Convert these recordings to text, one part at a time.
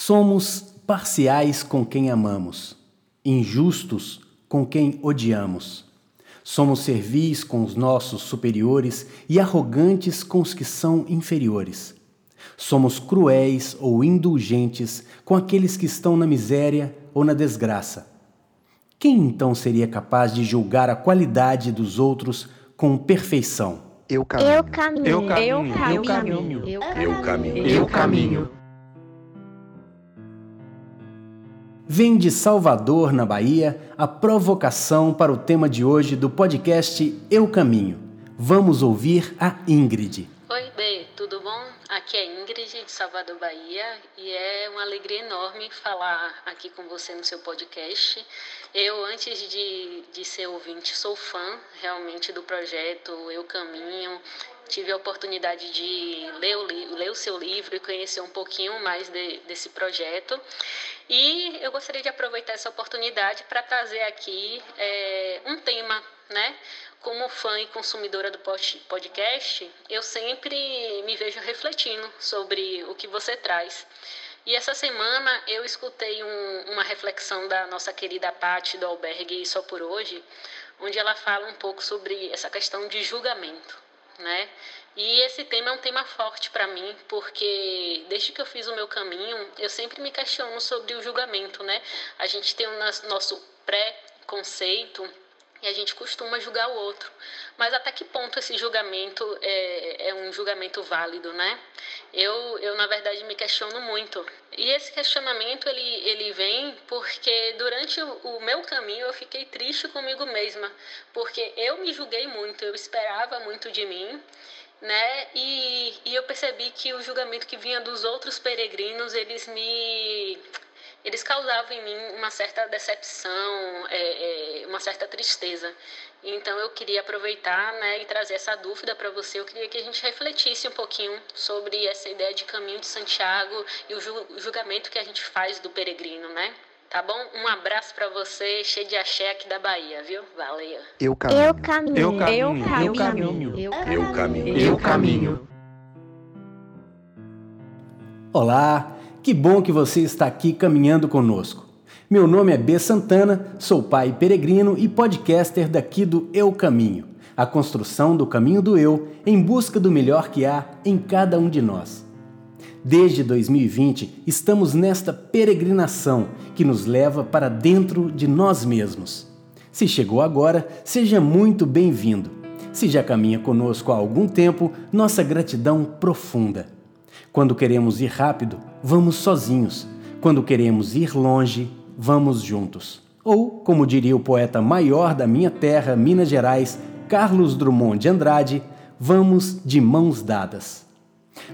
Somos parciais com quem amamos, injustos com quem odiamos. Somos servis com os nossos superiores e arrogantes com os que são inferiores. Somos cruéis ou indulgentes com aqueles que estão na miséria ou na desgraça. Quem então seria capaz de julgar a qualidade dos outros com perfeição? Eu caminho. Eu caminho. Eu caminho. Eu caminho. Eu caminho. Eu caminho. Vem de Salvador, na Bahia, a provocação para o tema de hoje do podcast Eu Caminho. Vamos ouvir a Ingrid. Oi, B, tudo bom? Aqui é Ingrid, de Salvador, Bahia, e é uma alegria enorme falar aqui com você no seu podcast. Eu, antes de, de ser ouvinte, sou fã realmente do projeto Eu Caminho. Tive a oportunidade de ler o, ler o seu livro e conhecer um pouquinho mais de, desse projeto. E eu gostaria de aproveitar essa oportunidade para trazer aqui é, um tema, né? Como fã e consumidora do podcast, eu sempre me vejo refletindo sobre o que você traz. E essa semana eu escutei um, uma reflexão da nossa querida Paty do Albergue Só por Hoje, onde ela fala um pouco sobre essa questão de julgamento, né? E esse tema é um tema forte para mim, porque desde que eu fiz o meu caminho, eu sempre me questiono sobre o julgamento, né? A gente tem o nosso pré-conceito e a gente costuma julgar o outro. Mas até que ponto esse julgamento é, é, um julgamento válido, né? Eu, eu, na verdade, me questiono muito. E esse questionamento, ele, ele vem porque durante o, meu caminho eu fiquei triste comigo mesma, porque eu me julguei muito, eu esperava muito de mim, né? E, e eu percebi que o julgamento que vinha dos outros peregrinos, eles me eles causavam em mim uma certa decepção, é, é, uma certa tristeza. Então eu queria aproveitar né, e trazer essa dúvida para você. Eu queria que a gente refletisse um pouquinho sobre essa ideia de caminho de Santiago e o julgamento que a gente faz do peregrino, né? Tá bom? Um abraço para você, cheio de axé aqui da Bahia, viu? Valeu. Eu caminho. Eu caminho. Eu caminho. Eu Eu caminho. Eu caminho. Eu caminho. Olá, que bom que você está aqui caminhando conosco. Meu nome é B. Santana, sou pai peregrino e podcaster daqui do Eu Caminho, a construção do caminho do eu em busca do melhor que há em cada um de nós. Desde 2020, estamos nesta peregrinação que nos leva para dentro de nós mesmos. Se chegou agora, seja muito bem-vindo. Se já caminha conosco há algum tempo, nossa gratidão profunda. Quando queremos ir rápido, vamos sozinhos. Quando queremos ir longe, vamos juntos. Ou, como diria o poeta maior da minha terra, Minas Gerais, Carlos Drummond de Andrade, vamos de mãos dadas.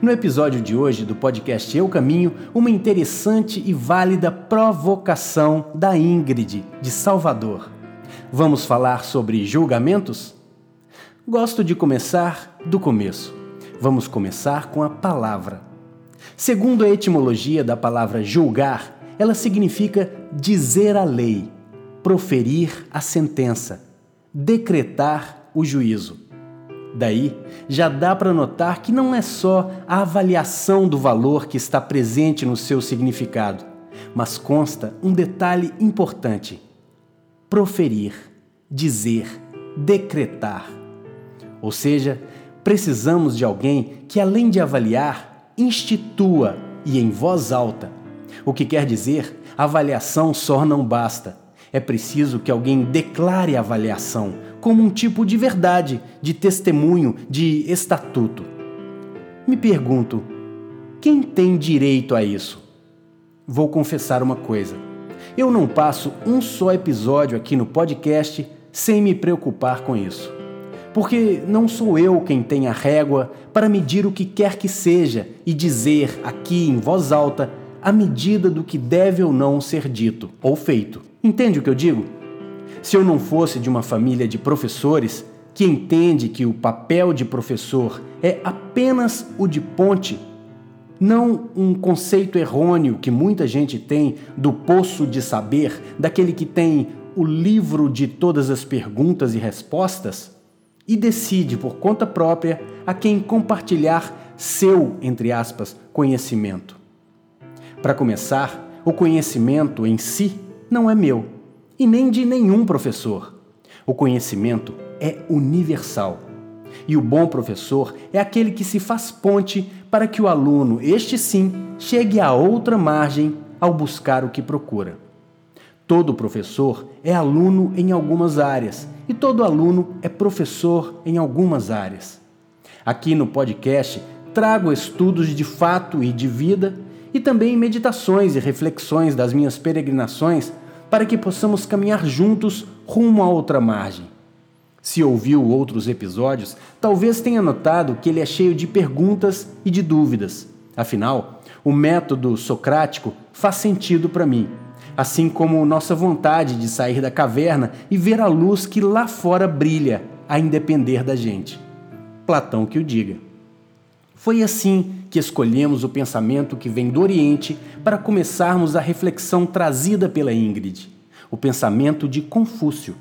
No episódio de hoje do podcast Eu Caminho, uma interessante e válida provocação da Ingrid, de Salvador. Vamos falar sobre julgamentos? Gosto de começar do começo. Vamos começar com a palavra. Segundo a etimologia da palavra julgar, ela significa dizer a lei, proferir a sentença, decretar o juízo. Daí, já dá para notar que não é só a avaliação do valor que está presente no seu significado, mas consta um detalhe importante: proferir, dizer, decretar. Ou seja, precisamos de alguém que, além de avaliar, institua e em voz alta. O que quer dizer, avaliação só não basta. É preciso que alguém declare a avaliação como um tipo de verdade, de testemunho, de estatuto. Me pergunto, quem tem direito a isso? Vou confessar uma coisa. Eu não passo um só episódio aqui no podcast sem me preocupar com isso. Porque não sou eu quem tem a régua para medir o que quer que seja e dizer aqui em voz alta a medida do que deve ou não ser dito ou feito. Entende o que eu digo? Se eu não fosse de uma família de professores que entende que o papel de professor é apenas o de ponte, não um conceito errôneo que muita gente tem do poço de saber, daquele que tem o livro de todas as perguntas e respostas, e decide por conta própria a quem compartilhar seu, entre aspas, conhecimento. Para começar, o conhecimento em si não é meu e nem de nenhum professor. O conhecimento é universal. E o bom professor é aquele que se faz ponte para que o aluno, este sim, chegue a outra margem ao buscar o que procura. Todo professor é aluno em algumas áreas e todo aluno é professor em algumas áreas. Aqui no podcast trago estudos de fato e de vida e também meditações e reflexões das minhas peregrinações para que possamos caminhar juntos rumo a outra margem. Se ouviu outros episódios, talvez tenha notado que ele é cheio de perguntas e de dúvidas. Afinal, o método socrático faz sentido para mim, assim como nossa vontade de sair da caverna e ver a luz que lá fora brilha, a independer da gente. Platão que o diga. Foi assim que escolhemos o pensamento que vem do Oriente para começarmos a reflexão trazida pela Ingrid, o pensamento de Confúcio.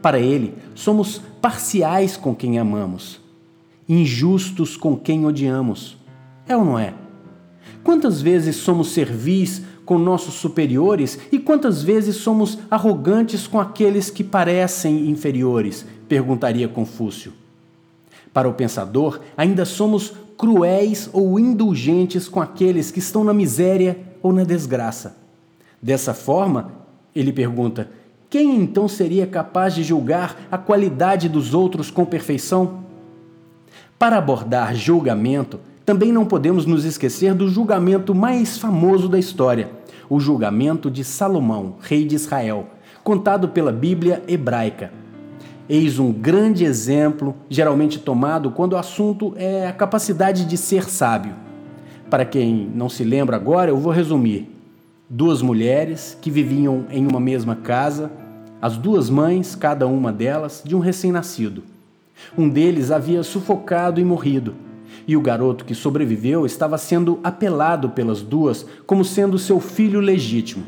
Para ele, somos parciais com quem amamos, injustos com quem odiamos. É ou não é? Quantas vezes somos servis com nossos superiores e quantas vezes somos arrogantes com aqueles que parecem inferiores? perguntaria Confúcio. Para o pensador, ainda somos cruéis ou indulgentes com aqueles que estão na miséria ou na desgraça. Dessa forma, ele pergunta: quem então seria capaz de julgar a qualidade dos outros com perfeição? Para abordar julgamento, também não podemos nos esquecer do julgamento mais famoso da história, o julgamento de Salomão, rei de Israel, contado pela Bíblia hebraica. Eis um grande exemplo, geralmente tomado quando o assunto é a capacidade de ser sábio. Para quem não se lembra agora, eu vou resumir. Duas mulheres que viviam em uma mesma casa, as duas mães, cada uma delas, de um recém-nascido. Um deles havia sufocado e morrido, e o garoto que sobreviveu estava sendo apelado pelas duas como sendo seu filho legítimo.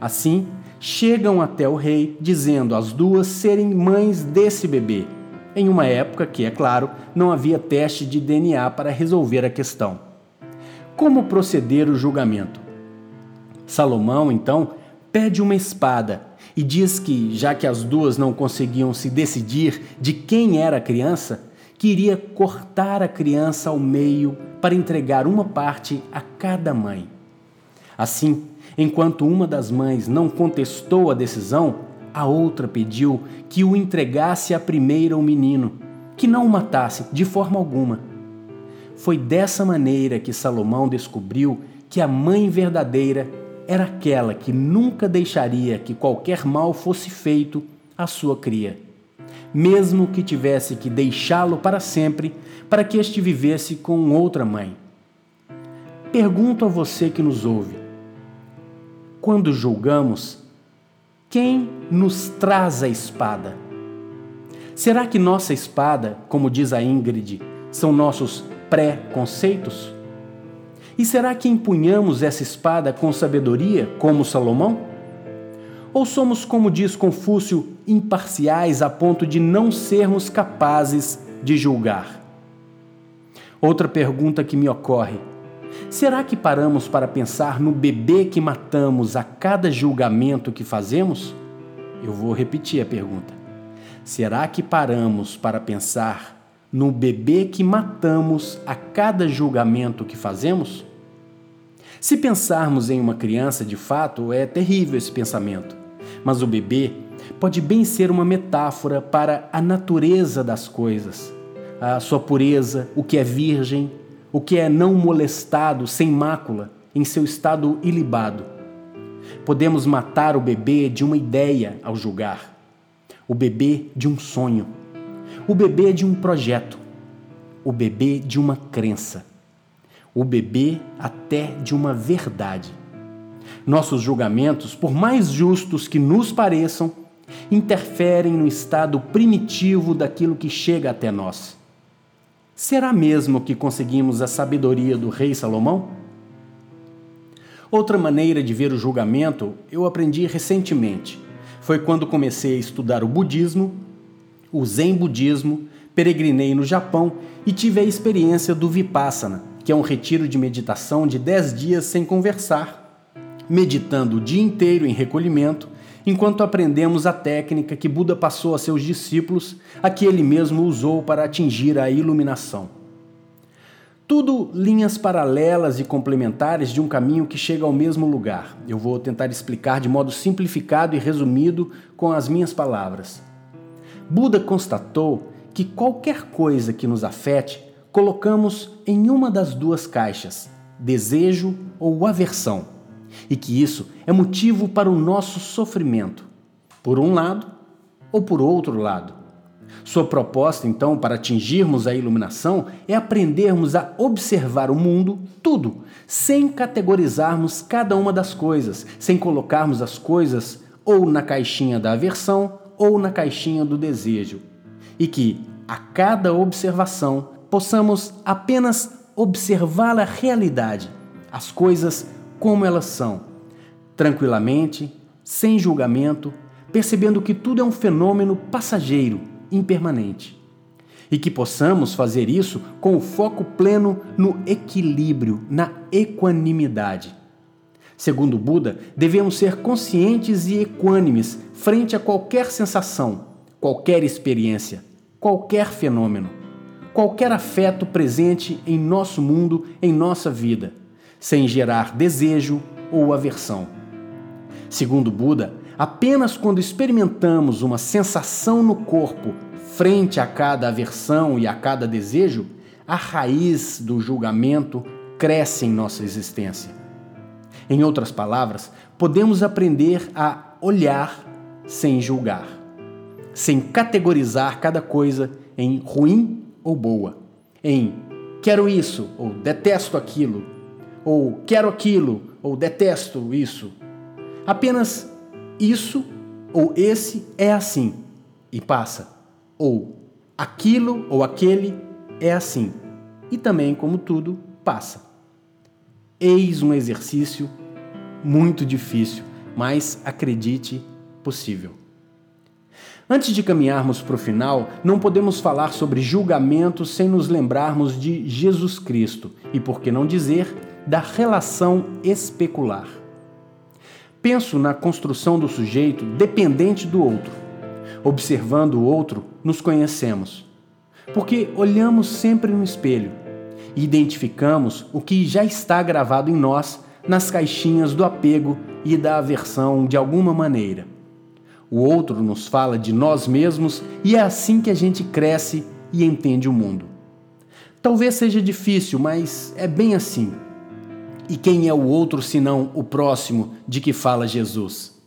Assim, chegam até o rei dizendo as duas serem mães desse bebê, em uma época que, é claro, não havia teste de DNA para resolver a questão. Como proceder o julgamento? Salomão, então, pede uma espada e diz que, já que as duas não conseguiam se decidir de quem era a criança, queria cortar a criança ao meio para entregar uma parte a cada mãe. Assim, Enquanto uma das mães não contestou a decisão, a outra pediu que o entregasse a primeira o menino, que não o matasse de forma alguma. Foi dessa maneira que Salomão descobriu que a mãe verdadeira era aquela que nunca deixaria que qualquer mal fosse feito à sua cria, mesmo que tivesse que deixá-lo para sempre para que este vivesse com outra mãe. Pergunto a você que nos ouve: quando julgamos, quem nos traz a espada? Será que nossa espada, como diz a Ingrid, são nossos pré-conceitos? E será que empunhamos essa espada com sabedoria, como Salomão? Ou somos, como diz Confúcio, imparciais a ponto de não sermos capazes de julgar? Outra pergunta que me ocorre Será que paramos para pensar no bebê que matamos a cada julgamento que fazemos? Eu vou repetir a pergunta. Será que paramos para pensar no bebê que matamos a cada julgamento que fazemos? Se pensarmos em uma criança, de fato, é terrível esse pensamento. Mas o bebê pode bem ser uma metáfora para a natureza das coisas, a sua pureza, o que é virgem, o que é não molestado, sem mácula, em seu estado ilibado. Podemos matar o bebê de uma ideia ao julgar, o bebê de um sonho, o bebê de um projeto, o bebê de uma crença, o bebê até de uma verdade. Nossos julgamentos, por mais justos que nos pareçam, interferem no estado primitivo daquilo que chega até nós. Será mesmo que conseguimos a sabedoria do rei Salomão? Outra maneira de ver o julgamento eu aprendi recentemente. Foi quando comecei a estudar o budismo, o zen budismo, peregrinei no Japão e tive a experiência do Vipassana, que é um retiro de meditação de 10 dias sem conversar, meditando o dia inteiro em recolhimento, enquanto aprendemos a técnica que Buda passou a seus discípulos, a que ele mesmo usou para atingir a iluminação. Tudo linhas paralelas e complementares de um caminho que chega ao mesmo lugar. Eu vou tentar explicar de modo simplificado e resumido com as minhas palavras. Buda constatou que qualquer coisa que nos afete, colocamos em uma das duas caixas, desejo ou aversão, e que isso é motivo para o nosso sofrimento, por um lado ou por outro lado. Sua proposta, então, para atingirmos a iluminação é aprendermos a observar o mundo, tudo, sem categorizarmos cada uma das coisas, sem colocarmos as coisas ou na caixinha da aversão ou na caixinha do desejo. E que, a cada observação, possamos apenas observar a realidade, as coisas como elas são, tranquilamente, sem julgamento, percebendo que tudo é um fenômeno passageiro impermanente. E que possamos fazer isso com o foco pleno no equilíbrio, na equanimidade. Segundo Buda, devemos ser conscientes e equânimes frente a qualquer sensação, qualquer experiência, qualquer fenômeno, qualquer afeto presente em nosso mundo, em nossa vida, sem gerar desejo ou aversão. Segundo Buda, Apenas quando experimentamos uma sensação no corpo frente a cada aversão e a cada desejo, a raiz do julgamento cresce em nossa existência. Em outras palavras, podemos aprender a olhar sem julgar, sem categorizar cada coisa em ruim ou boa, em quero isso ou detesto aquilo, ou quero aquilo ou detesto isso. Apenas isso ou esse é assim e passa, ou aquilo ou aquele é assim e também, como tudo, passa. Eis um exercício muito difícil, mas acredite, possível. Antes de caminharmos para o final, não podemos falar sobre julgamento sem nos lembrarmos de Jesus Cristo e, por que não dizer, da relação especular. Penso na construção do sujeito dependente do outro. Observando o outro, nos conhecemos. Porque olhamos sempre no espelho e identificamos o que já está gravado em nós nas caixinhas do apego e da aversão de alguma maneira. O outro nos fala de nós mesmos e é assim que a gente cresce e entende o mundo. Talvez seja difícil, mas é bem assim. E quem é o outro senão o próximo de que fala Jesus?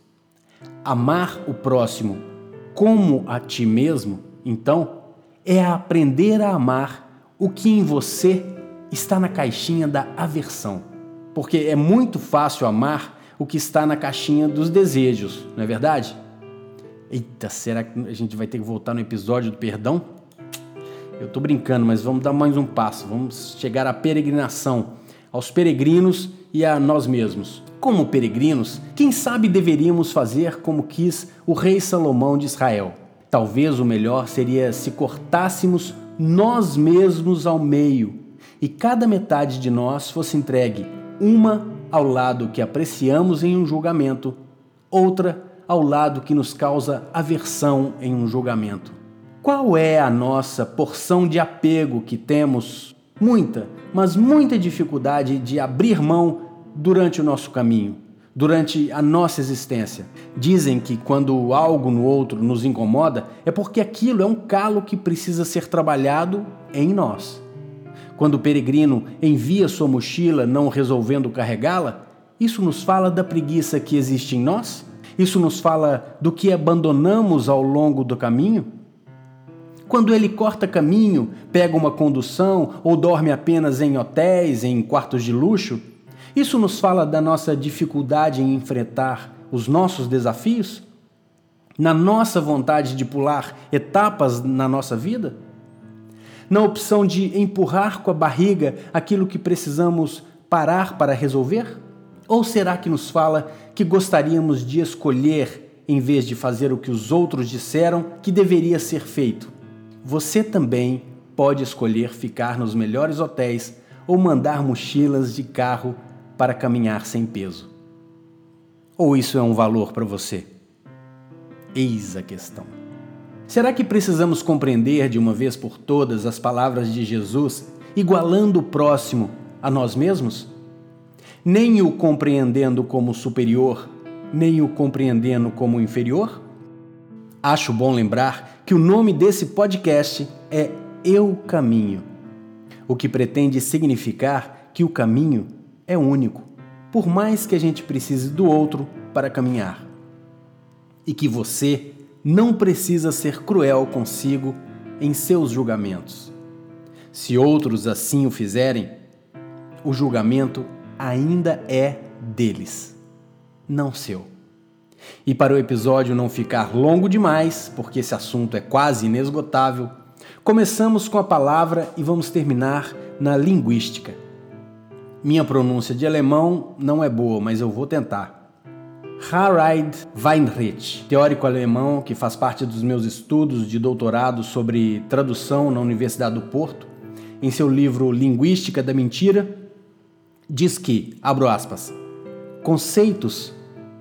Amar o próximo como a ti mesmo, então, é aprender a amar o que em você está na caixinha da aversão. Porque é muito fácil amar o que está na caixinha dos desejos, não é verdade? Eita, será que a gente vai ter que voltar no episódio do perdão? Eu tô brincando, mas vamos dar mais um passo. Vamos chegar à peregrinação aos peregrinos e a nós mesmos. Como peregrinos, quem sabe deveríamos fazer como quis o rei Salomão de Israel. Talvez o melhor seria se cortássemos nós mesmos ao meio e cada metade de nós fosse entregue, uma ao lado que apreciamos em um julgamento, outra ao lado que nos causa aversão em um julgamento. Qual é a nossa porção de apego que temos muita, mas muita dificuldade de abrir mão durante o nosso caminho, durante a nossa existência. Dizem que quando algo no outro nos incomoda, é porque aquilo é um calo que precisa ser trabalhado em nós. Quando o peregrino envia sua mochila não resolvendo carregá-la, isso nos fala da preguiça que existe em nós? Isso nos fala do que abandonamos ao longo do caminho? Quando ele corta caminho, pega uma condução ou dorme apenas em hotéis, em quartos de luxo, isso nos fala da nossa dificuldade em enfrentar os nossos desafios? Na nossa vontade de pular etapas na nossa vida? Na opção de empurrar com a barriga aquilo que precisamos parar para resolver? Ou será que nos fala que gostaríamos de escolher em vez de fazer o que os outros disseram que deveria ser feito? você também pode escolher ficar nos melhores hotéis ou mandar mochilas de carro para caminhar sem peso? Ou isso é um valor para você? Eis a questão. Será que precisamos compreender de uma vez por todas as palavras de Jesus, igualando o próximo a nós mesmos? Nem o compreendendo como superior, nem o compreendendo como inferior? Acho bom lembrar que o nome desse podcast é Eu Caminho, o que pretende significar que o caminho é único, por mais que a gente precise do outro para caminhar. E que você não precisa ser cruel consigo em seus julgamentos. Se outros assim o fizerem, o julgamento ainda é deles, não seu. E para o episódio não ficar longo demais, porque esse assunto é quase inesgotável, começamos com a palavra e vamos terminar na linguística. Minha pronúncia de alemão não é boa, mas eu vou tentar. Harald Weinrich, teórico alemão que faz parte dos meus estudos de doutorado sobre tradução na Universidade do Porto, em seu livro Linguística da Mentira, diz que, abro aspas, conceitos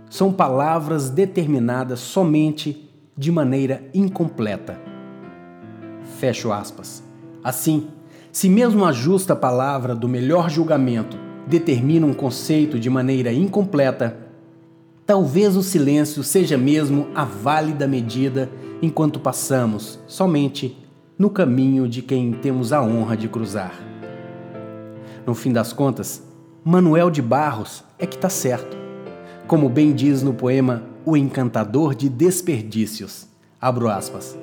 são palavras determinadas somente de maneira incompleta. Fecho aspas. Assim, se mesmo a justa palavra do melhor julgamento determina um conceito de maneira incompleta, Talvez o silêncio seja mesmo a válida medida enquanto passamos somente no caminho de quem temos a honra de cruzar. No fim das contas, Manuel de Barros é que está certo. Como bem diz no poema O Encantador de Desperdícios, abro aspas,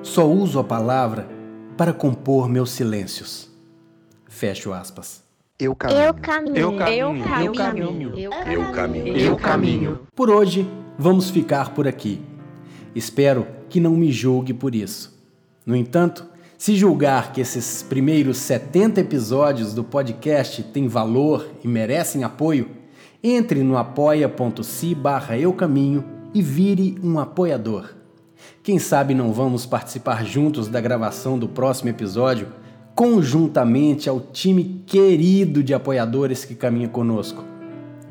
só uso a palavra para compor meus silêncios. Fecho aspas. Eu caminho. Eu caminho. Eu caminho. Eu caminho. Eu caminho. Eu caminho. Por hoje, vamos ficar por aqui. Espero que não me julgue por isso. No entanto, se julgar que esses primeiros 70 episódios do podcast têm valor e merecem apoio, entre no apoia.se barra eucaminho e vire um apoiador. Quem sabe não vamos participar juntos da gravação do próximo episódio conjuntamente ao time querido de apoiadores que caminha conosco.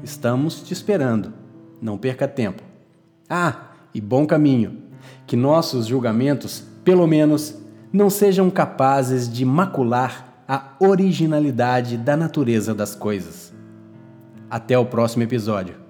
Estamos te esperando. Não perca tempo. Ah, e bom caminho. Que nossos julgamentos, pelo menos, não sejam capazes de macular a originalidade da natureza das coisas. Até o próximo episódio.